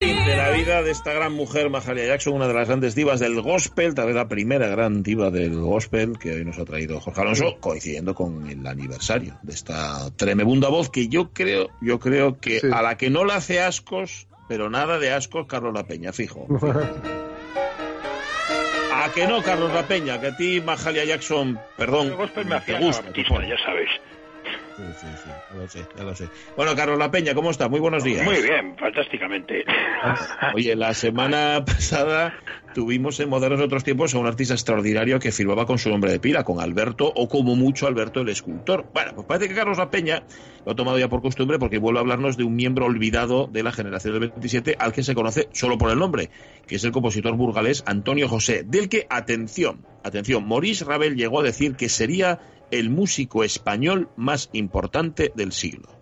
de la vida de esta gran mujer, Mahalia Jackson, una de las grandes divas del gospel, tal vez la primera gran diva del gospel que hoy nos ha traído Jorge Alonso, coincidiendo con el aniversario de esta tremenda voz que yo creo, yo creo que a la que no le hace ascos, pero nada de ascos, Carlos La Peña, fijo. ¿A que no, Carlos La Peña? Que a ti, Mahalia Jackson, perdón, El gospel me te gusta. bautismo, ya sabes. Sí, sí, sí, ya lo sé, ya lo sé. Bueno, Carlos La Peña, ¿cómo está? Muy buenos días. Muy bien, fantásticamente. Oye, la semana pasada tuvimos en Modernos de Otros Tiempos a un artista extraordinario que firmaba con su nombre de pila, con Alberto, o como mucho Alberto el escultor. Bueno, pues parece que Carlos La Peña lo ha tomado ya por costumbre porque vuelve a hablarnos de un miembro olvidado de la generación del 27 al que se conoce solo por el nombre, que es el compositor burgalés Antonio José, del que, atención, atención, Maurice Ravel llegó a decir que sería el músico español más importante del siglo.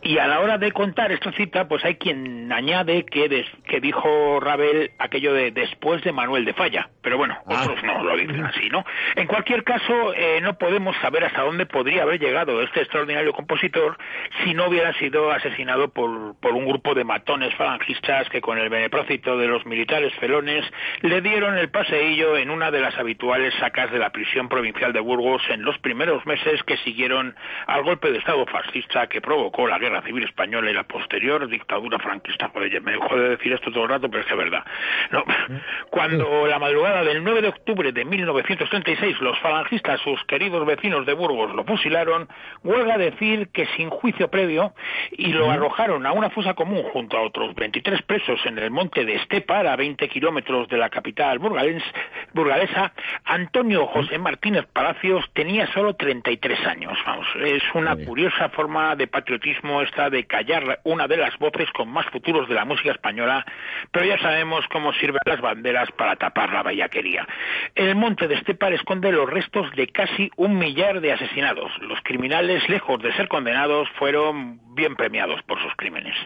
Y a la hora de contar esta cita, pues hay quien añade que, des- que dijo Ravel aquello de después de Manuel de Falla. Pero bueno, Ah. otros no lo dicen así, ¿no? En cualquier caso, eh, no podemos saber hasta dónde podría haber llegado este extraordinario compositor si no hubiera sido asesinado por, por un grupo de matones falangistas que con el beneplácito de los militares felones le dieron el paseillo en una de las habituales sacas de la prisión provincial de Burgos en los primeros meses que siguieron al golpe de Estado fascista que provocó la Guerra Civil Española y la posterior dictadura franquista. Joder, me dejo de decir esto todo el rato, pero es que es verdad. No. Cuando la madrugada del 9 de octubre de 1936 los falangistas, sus queridos vecinos de Burgos, lo fusilaron, huelga decir que sin juicio previo y lo arrojaron a una fosa común junto a otros 23 presos en el monte de Estepar, a 20 kilómetros de la capital burgalesa, Antonio José Martínez Palacios tenía solo 33 años. Vamos, es una curiosa forma de patriotismo esta de callar una de las voces con más futuros de la música española, pero ya sabemos cómo sirven las banderas para tapar la bellaquería. El monte de Estepar esconde los restos de casi un millar de asesinados. Los criminales, lejos de ser condenados, fueron bien premiados por sus crímenes.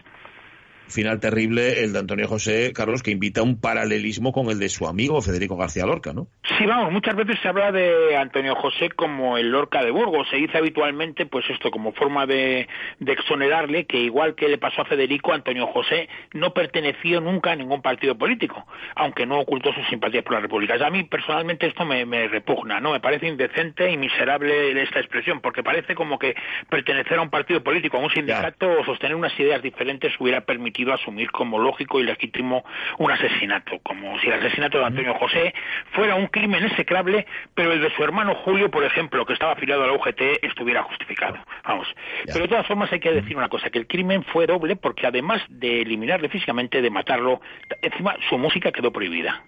Final terrible el de Antonio José, Carlos, que invita a un paralelismo con el de su amigo Federico García Lorca, ¿no? Sí, vamos, muchas veces se habla de Antonio José como el Lorca de Burgos. Se dice habitualmente, pues esto, como forma de, de exonerarle, que igual que le pasó a Federico, Antonio José no perteneció nunca a ningún partido político, aunque no ocultó sus simpatías por la República. A mí, personalmente, esto me, me repugna, ¿no? Me parece indecente y miserable esta expresión, porque parece como que pertenecer a un partido político, a un sindicato o sostener unas ideas diferentes hubiera permitido asumir como lógico y legítimo un asesinato, como si el asesinato de Antonio José fuera un crimen execrable, pero el de su hermano Julio, por ejemplo, que estaba afiliado a la UGT, estuviera justificado. Vamos. Pero de todas formas hay que decir una cosa, que el crimen fue doble porque además de eliminarle físicamente, de matarlo, encima su música quedó prohibida.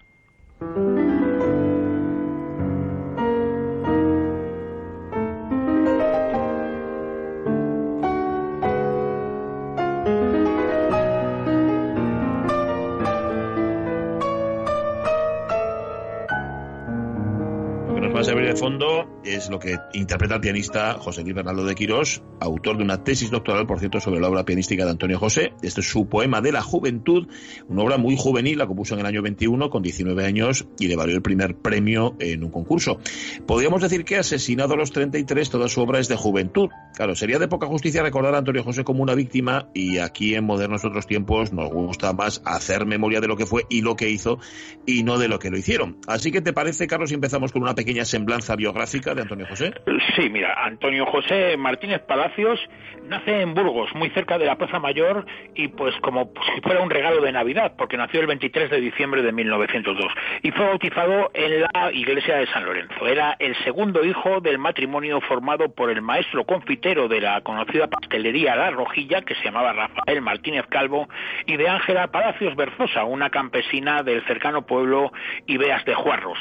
Fondo es lo que interpreta el pianista José Luis Bernardo de Quirós, autor de una tesis doctoral, por cierto, sobre la obra pianística de Antonio José. Este es su poema de la juventud, una obra muy juvenil, la compuso en el año 21, con 19 años, y le valió el primer premio en un concurso. Podríamos decir que, asesinado a los 33, toda su obra es de juventud. Claro, sería de poca justicia recordar a Antonio José como una víctima, y aquí en modernos otros tiempos nos gusta más hacer memoria de lo que fue y lo que hizo, y no de lo que lo hicieron. Así que, ¿te parece, Carlos, si empezamos con una pequeña semblanza biográfica de Antonio José? Sí, mira, Antonio José Martínez Palacios nace en Burgos, muy cerca de la Plaza Mayor, y pues como si fuera un regalo de Navidad, porque nació el 23 de diciembre de 1902, y fue bautizado en la iglesia de San Lorenzo. Era el segundo hijo del matrimonio formado por el maestro confitero de la conocida pastelería La Rojilla, que se llamaba Rafael Martínez Calvo, y de Ángela Palacios Berzosa, una campesina del cercano pueblo Ibeas de Juarros.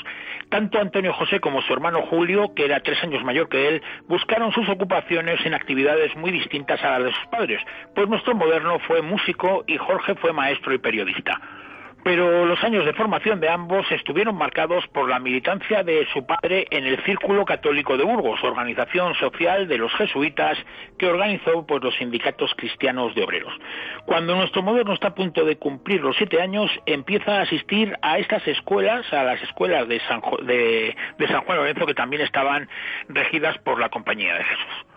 Tanto Antonio José como su hermano Julio, que era tres años mayor que él, buscaron sus ocupaciones en actividades muy distintas a las de sus padres, pues nuestro moderno fue músico y Jorge fue maestro y periodista pero los años de formación de ambos estuvieron marcados por la militancia de su padre en el Círculo Católico de Burgos, organización social de los jesuitas que organizó pues, los sindicatos cristianos de obreros. Cuando nuestro moderno está a punto de cumplir los siete años, empieza a asistir a estas escuelas, a las escuelas de San, de San Juan Lorenzo, que también estaban regidas por la Compañía de Jesús.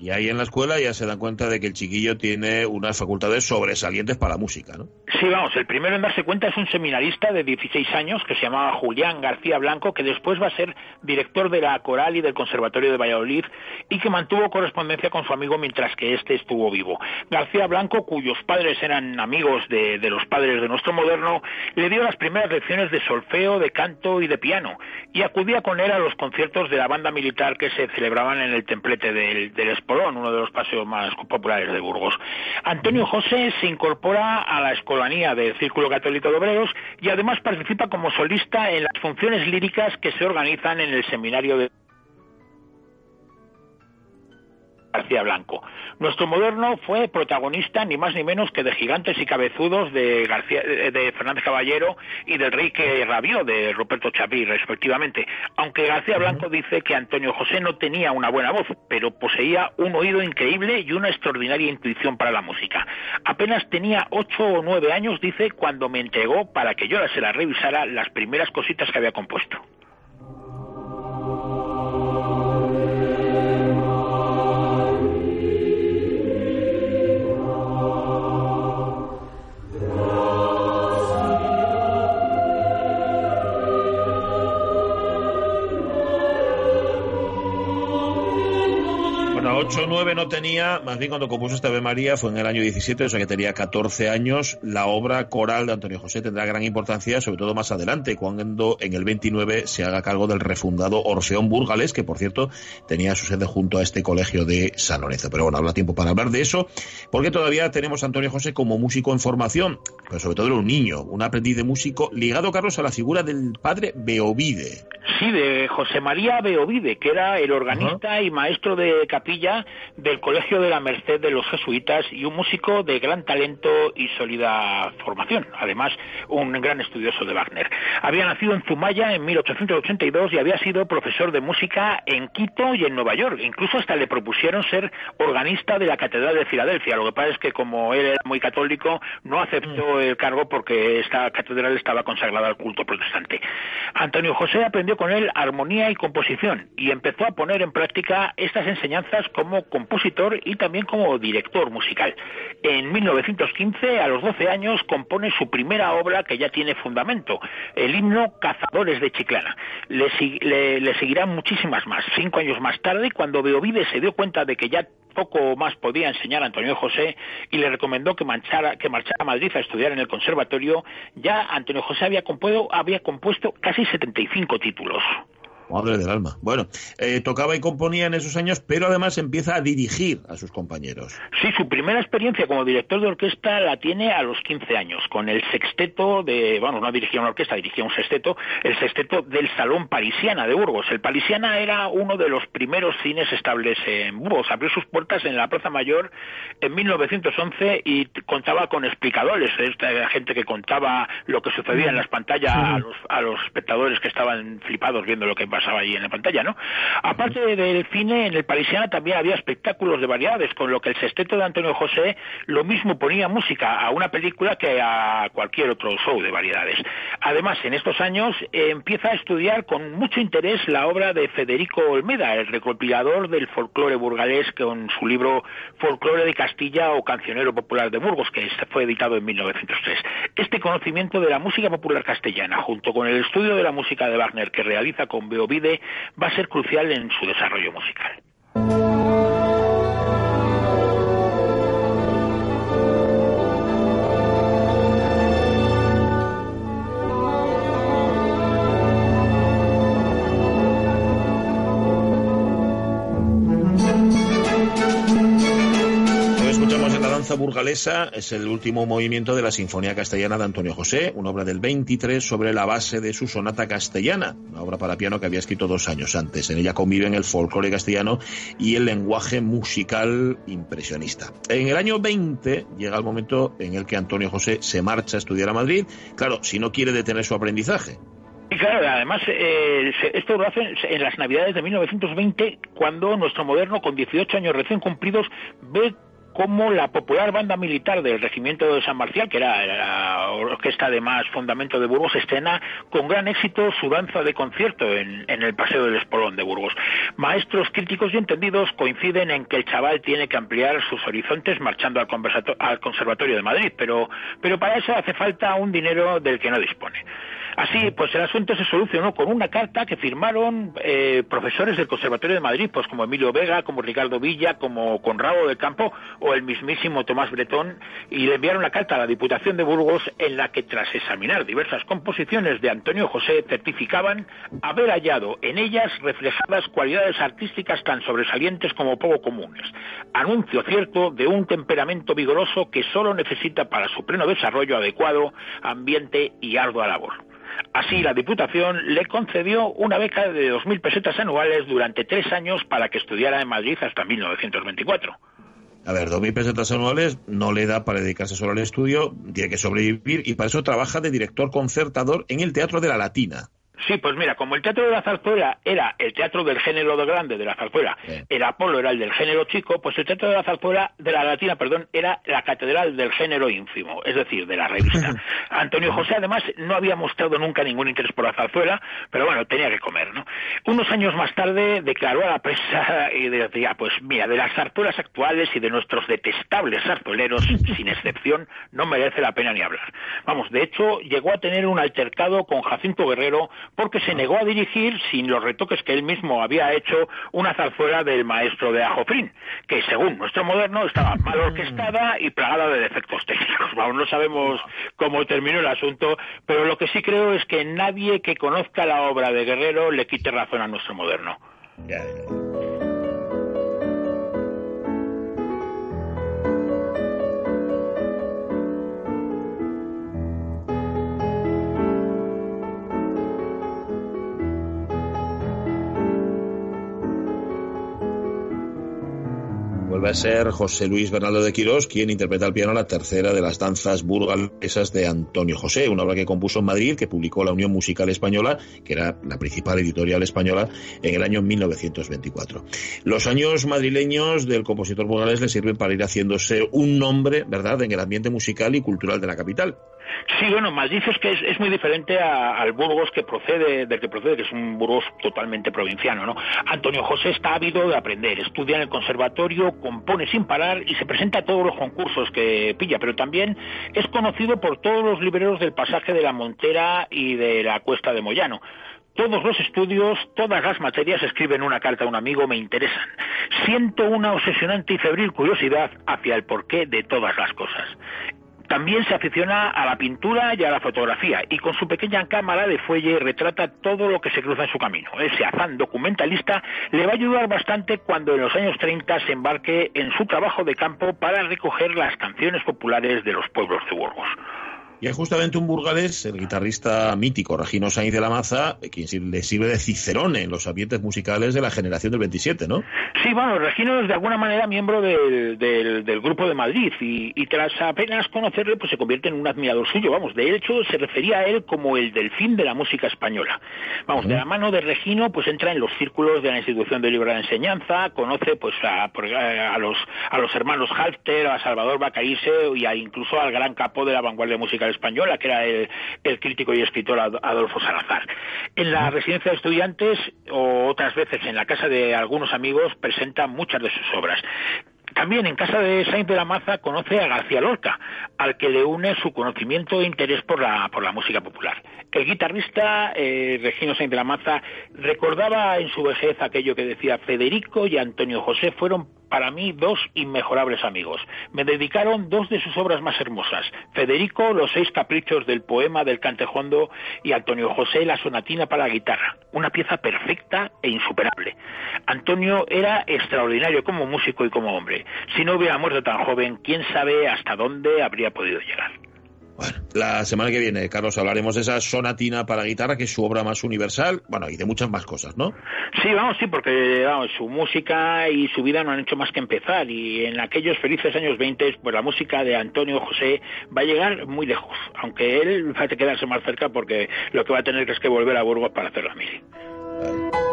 Y ahí en la escuela ya se dan cuenta de que el chiquillo tiene unas facultades sobresalientes para la música, ¿no? Sí, vamos, el primero en darse cuenta es un seminarista de 16 años que se llamaba Julián García Blanco, que después va a ser director de la coral y del Conservatorio de Valladolid y que mantuvo correspondencia con su amigo mientras que éste estuvo vivo. García Blanco, cuyos padres eran amigos de, los padres de nuestro moderno, le dio las primeras lecciones de solfeo, de canto y de piano y acudía con él a los conciertos de la banda militar que se celebraban en el templete del, del uno de los paseos más populares de Burgos. Antonio José se incorpora a la escolanía del Círculo Católico de Obreros y además participa como solista en las funciones líricas que se organizan en el seminario de García Blanco. Nuestro moderno fue protagonista ni más ni menos que de Gigantes y Cabezudos de, García, de Fernández Caballero y del Rey que rabió de Ruperto Chaví, respectivamente. Aunque García Blanco dice que Antonio José no tenía una buena voz, pero poseía un oído increíble y una extraordinaria intuición para la música. Apenas tenía ocho o nueve años, dice, cuando me entregó para que yo se las revisara las primeras cositas que había compuesto. Bueno, 8 o 9 no tenía, más bien cuando compuso esta Ave María fue en el año 17, o sea que tenía 14 años. La obra coral de Antonio José tendrá gran importancia, sobre todo más adelante, cuando en el 29 se haga cargo del refundado Orfeón Burgales, que por cierto tenía su sede junto a este colegio de San Lorenzo. Pero bueno, habrá tiempo para hablar de eso, porque todavía tenemos a Antonio José como músico en formación, pero sobre todo era un niño, un aprendiz de músico ligado, Carlos, a la figura del padre Beovide. Sí, de José María Beovide, que era el organista y maestro de capilla del Colegio de la Merced de los Jesuitas y un músico de gran talento y sólida formación, además un gran estudioso de Wagner. Había nacido en Zumaya en 1882 y había sido profesor de música en Quito y en Nueva York. Incluso hasta le propusieron ser organista de la Catedral de Filadelfia. Lo que pasa es que como él era muy católico, no aceptó mm. el cargo porque esta catedral estaba consagrada al culto protestante. Antonio José aprendió con él armonía y composición y empezó a poner en práctica estas enseñanzas como compositor y también como director musical. En 1915, a los 12 años, compone su primera obra que ya tiene fundamento, el himno Cazadores de Chiclana. Le, seguirán muchísimas más. Cinco años más tarde, cuando Beovide se dio cuenta de que ya poco más podía enseñar a Antonio José y le recomendó que, que marchara a Madrid a estudiar en el conservatorio, ya Antonio José había compuesto, había compuesto casi 75 títulos. Madre del alma. Bueno, eh, tocaba y componía en esos años, pero además empieza a dirigir a sus compañeros. Sí, su primera experiencia como director de orquesta la tiene a los 15 años, con el sexteto de, bueno, no dirigía una orquesta, dirigía un sexteto, el sexteto del Salón Parisiana de Burgos. El Parisiana era uno de los primeros cines estables en Burgos. Abrió sus puertas en la Plaza Mayor en 1911 y contaba con explicadores, esta gente que contaba lo que sucedía en las pantallas a los, a los espectadores que estaban flipados viendo lo que pasaba allí en la pantalla, ¿no? Aparte del cine, en el Parisiana también había espectáculos de variedades, con lo que el sexteto de Antonio José lo mismo ponía música a una película que a cualquier otro show de variedades. Además, en estos años eh, empieza a estudiar con mucho interés la obra de Federico Olmeda, el recopilador del folclore burgalés, con su libro Folclore de Castilla o Cancionero Popular de Burgos, que fue editado en 1903. Este conocimiento de la música popular castellana, junto con el estudio de la música de Wagner que realiza con Beo va a ser crucial en su desarrollo musical. Burgalesa es el último movimiento de la Sinfonía Castellana de Antonio José, una obra del 23 sobre la base de su sonata castellana, una obra para piano que había escrito dos años antes. En ella conviven el folclore castellano y el lenguaje musical impresionista. En el año 20 llega el momento en el que Antonio José se marcha a estudiar a Madrid, claro, si no quiere detener su aprendizaje. Y claro, además, eh, esto lo hacen en las Navidades de 1920, cuando nuestro moderno, con 18 años recién cumplidos, ve como la popular banda militar del Regimiento de San Marcial, que era la orquesta de más fundamento de Burgos, estrena con gran éxito su danza de concierto en, el Paseo del Espolón de Burgos. Maestros críticos y entendidos coinciden en que el chaval tiene que ampliar sus horizontes marchando al, al Conservatorio de Madrid, pero, pero para eso hace falta un dinero del que no dispone. Así, pues el asunto se solucionó con una carta que firmaron eh, profesores del Conservatorio de Madrid, pues como Emilio Vega, como Ricardo Villa, como Conrado del Campo el mismísimo Tomás Bretón, y le enviaron la carta a la Diputación de Burgos en la que tras examinar diversas composiciones de Antonio José certificaban haber hallado en ellas reflejadas cualidades artísticas tan sobresalientes como poco comunes. Anuncio cierto de un temperamento vigoroso que solo necesita para su pleno desarrollo adecuado ambiente y ardua labor. Así, la Diputación le concedió una beca de 2.000 pesetas anuales durante tres años para que estudiara en Madrid hasta 1924. A ver, 2.000 pesetas anuales no le da para dedicarse solo al estudio, tiene que sobrevivir y para eso trabaja de director concertador en el Teatro de la Latina. Sí, pues mira, como el teatro de la zarzuela era el teatro del género de grande de la zarzuela, el Apolo era el del género chico, pues el teatro de la zarzuela, de la latina, perdón, era la catedral del género ínfimo, es decir, de la revista. Antonio José, además, no había mostrado nunca ningún interés por la zarzuela, pero bueno, tenía que comer, ¿no? Unos años más tarde declaró a la prensa y decía, pues mira, de las zarzuelas actuales y de nuestros detestables zarzueleros, sin excepción, no merece la pena ni hablar. Vamos, de hecho, llegó a tener un altercado con Jacinto Guerrero, porque se negó a dirigir, sin los retoques que él mismo había hecho, una zarzuela del maestro de Ajofrín, que según nuestro moderno estaba mal mm. orquestada y plagada de defectos técnicos. Aún no sabemos cómo terminó el asunto, pero lo que sí creo es que nadie que conozca la obra de Guerrero le quite razón a nuestro moderno. Vuelve a ser José Luis Bernardo de Quirós quien interpreta al piano la tercera de las danzas burgalesas de Antonio José, una obra que compuso en Madrid, que publicó la Unión Musical Española, que era la principal editorial española, en el año 1924. Los años madrileños del compositor burgalés le sirven para ir haciéndose un nombre, ¿verdad?, en el ambiente musical y cultural de la capital. Sí, bueno, más dices que es, muy diferente al Burgos que procede, del que procede, que es un Burgos totalmente provinciano, ¿no? Antonio José está ávido de aprender, estudia en el conservatorio, compone sin parar y se presenta a todos los concursos que pilla, pero también es conocido por todos los libreros del pasaje de la Montera y de la Cuesta de Moyano todos los estudios, todas las materias, escriben una carta a un amigo, me interesan. Siento una obsesionante y febril curiosidad hacia el porqué de todas las cosas. También se aficiona a la pintura y a la fotografía y con su pequeña cámara de fuelle retrata todo lo que se cruza en su camino. Ese afán documentalista le va a ayudar bastante cuando en los años 30 se embarque en su trabajo de campo para recoger las canciones populares de los pueblos de Burgos. Y hay justamente un burgalés, el guitarrista mítico Regino Sainz de la Maza, quien le sirve de cicerone en los ambientes musicales de la generación del 27, ¿no? Sí, bueno, Regino es de alguna manera miembro del, del, Grupo de Madrid y, tras apenas conocerle, pues se convierte en un admirador suyo. Vamos, de hecho, se refería a él como el delfín de la música española. Vamos, de la mano de Regino, pues entra en los círculos de la institución de libre enseñanza, conoce pues a, a, los, a los hermanos Halfter, a Salvador Bacaíse y a, incluso al gran capo de la vanguardia musical española, que era el, crítico y escritor Adolfo Salazar. En la residencia de estudiantes o otras veces en la casa de algunos amigos presenta muchas de sus obras. También en casa de Sainz de la Maza conoce a García Lorca, al que le une su conocimiento e interés por la, por la música popular. El guitarrista eh, Regino Sainz de la Maza recordaba en su vejez aquello que decía Federico y Antonio José fueron para mí dos inmejorables amigos. Me dedicaron dos de sus obras más hermosas, Federico, Los seis caprichos del poema del Cantejondo y Antonio José, La sonatina para la guitarra, una pieza perfecta e insuperable. Antonio era extraordinario como músico y como hombre. Si no hubiera muerto tan joven, quién sabe hasta dónde habría podido llegar. Bueno, la semana que viene, Carlos, hablaremos de esa sonatina para guitarra, que es su obra más universal, bueno, y de muchas más cosas, ¿no? Sí, vamos, sí, porque vamos, su música y su vida no han hecho más que empezar, y en aquellos felices años 20, pues la música de Antonio José va a llegar muy lejos, aunque él va a quedarse más cerca porque lo que va a tener es que volver a Burgos para hacer la mili. ¿Qué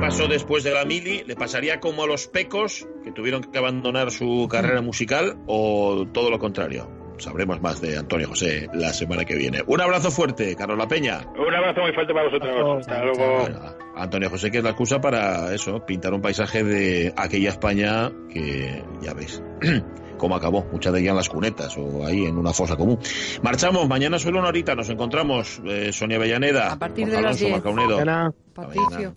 pasó después de la mili? ¿Le pasaría como a los pecos, que tuvieron que abandonar su carrera musical, o todo lo contrario? Sabremos más de Antonio José la semana que viene. Un abrazo fuerte, Carlos La Peña. Un abrazo muy fuerte para vosotros. Hasta luego. Bueno, Antonio José, que es la excusa para eso, pintar un paisaje de aquella España que ya veis cómo acabó, muchas de ellas en las cunetas o ahí en una fosa común. Marchamos, mañana solo una horita nos encontramos, eh, Sonia Bellaneda, A partir de Jorge las Alonso, 10. Marcaunedo. Mañana. Patricio.